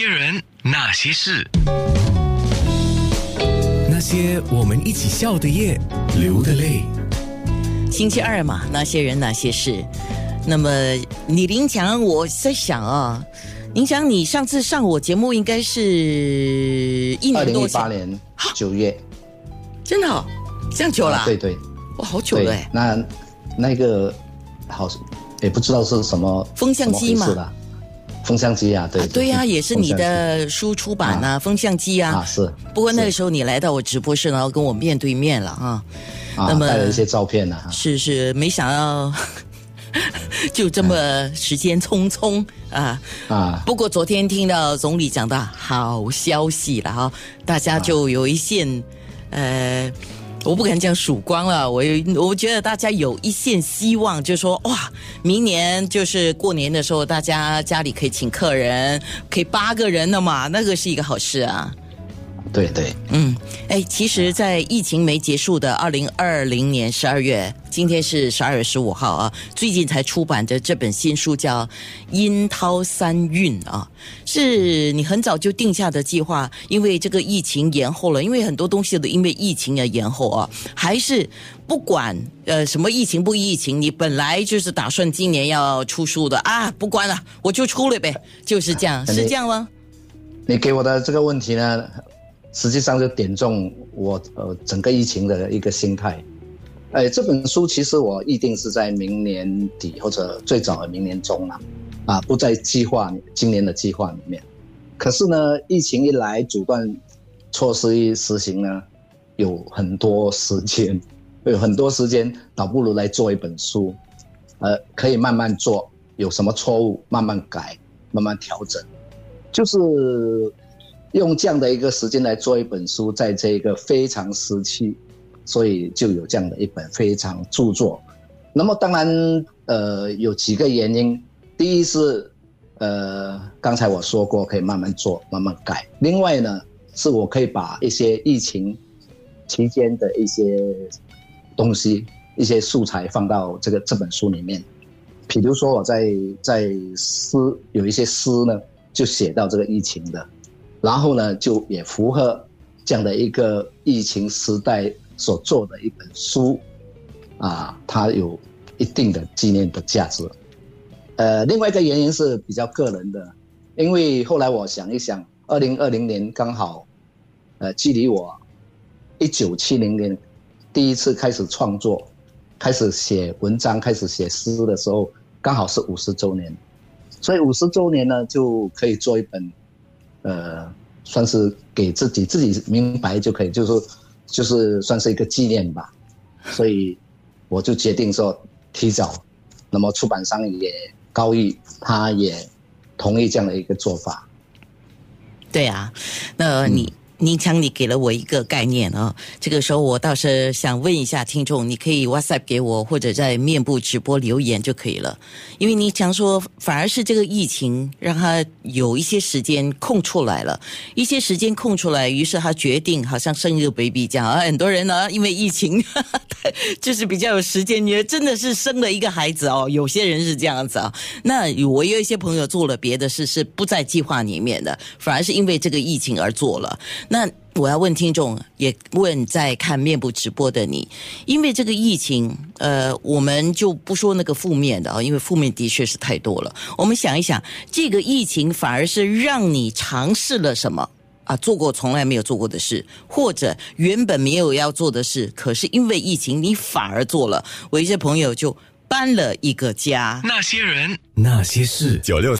些人，那些事，那些我们一起笑的夜，流的泪。星期二嘛，那些人那些事。那么李林强，我在想啊，林强，你上次上我节目应该是一二零一年多，八年九月，真的、哦、这样久了、啊对对。哇，好久了哎，。那那个好也不知道是什么风向机嘛风向机啊，对啊对呀、也是你的书出版啊，风向机啊。啊是，不过那个是时候你来到我直播室，然后跟我面对面了啊。啊那么带了一些照片啊，是是，没想到 就这么时间匆匆啊。啊。不过昨天听到总理讲的好消息了哈，大家就有一线，呃，我不敢讲曙光了，我我觉得大家有一线希望，就说哇，明年就是过年的时候，大家家里可以请客人，可以八个人的嘛，那个是一个好事啊。对对嗯，哎，其实，在疫情没结束的二零二零年十二月，今天是十二月十五号啊，最近才出版的这本新书叫《樱涛三韵》啊，是你很早就定下的计划，因为这个疫情延后了，因为很多东西都因为疫情而延后啊，还是不管呃什么疫情不疫情，你本来就是打算今年要出书的啊，不管了，我就出了呗，就是这样，是这样吗？你给我的这个问题呢，实际上就点中我呃整个疫情的一个心态。哎，这本书其实我预定是在明年底或者最早的明年中了，啊，不在计划今年的计划里面。可是呢，疫情一来，阻断措施一实行呢，有很多时间，有很多时间，倒不如来做一本书，呃，可以慢慢做，有什么错误慢慢改，慢慢调整。就是用这样的一个时间来做一本书，在这个非常时期，所以就有这样的一本非常著作。那么当然，呃，有几个原因。第一是，呃，刚才我说过，可以慢慢做，慢慢改。另外呢，是我可以把一些疫情期间的一些东西、一些素材放到这个这本书里面。比如说我在在诗有一些诗呢，就写到这个疫情的，然后呢，就也符合这样的一个疫情时代所做的一本书，啊，它有一定的纪念的价值。呃，另外一个原因是比较个人的，因为后来我想一想，二零二零年刚好，呃，距离我一九七零年第一次开始创作、开始写文章、开始写诗的时候，刚好是五十周年，所以五十周年呢，就可以做一本，呃，算是给自己自己明白就可以，就是就是算是一个纪念吧，所以我就决定说提早，那么出版商也高义，他也同意这样的一个做法。对啊，那你。宁强，你给了我一个概念啊，这个时候我倒是想问一下听众，你可以 WhatsApp 给我，或者在面部直播留言就可以了。因为你强说，反而是这个疫情让他有一些时间空出来了，一些时间空出来，于是他决定好像生一个 baby 这样啊。很多人呢，因为疫情，就是比较有时间，也真的是生了一个孩子哦。有些人是这样子啊。那我有一些朋友做了别的事，是不在计划里面的，反而是因为这个疫情而做了。那我要问听众，也问在看面部直播的你，因为这个疫情，呃，我们就不说那个负面的啊，因为负面的确是太多了。我们想一想，这个疫情反而是让你尝试了什么？啊，做过从来没有做过的事，或者原本没有要做的事，可是因为疫情你反而做了。我一些朋友就搬了一个家，那些人，那些事，九六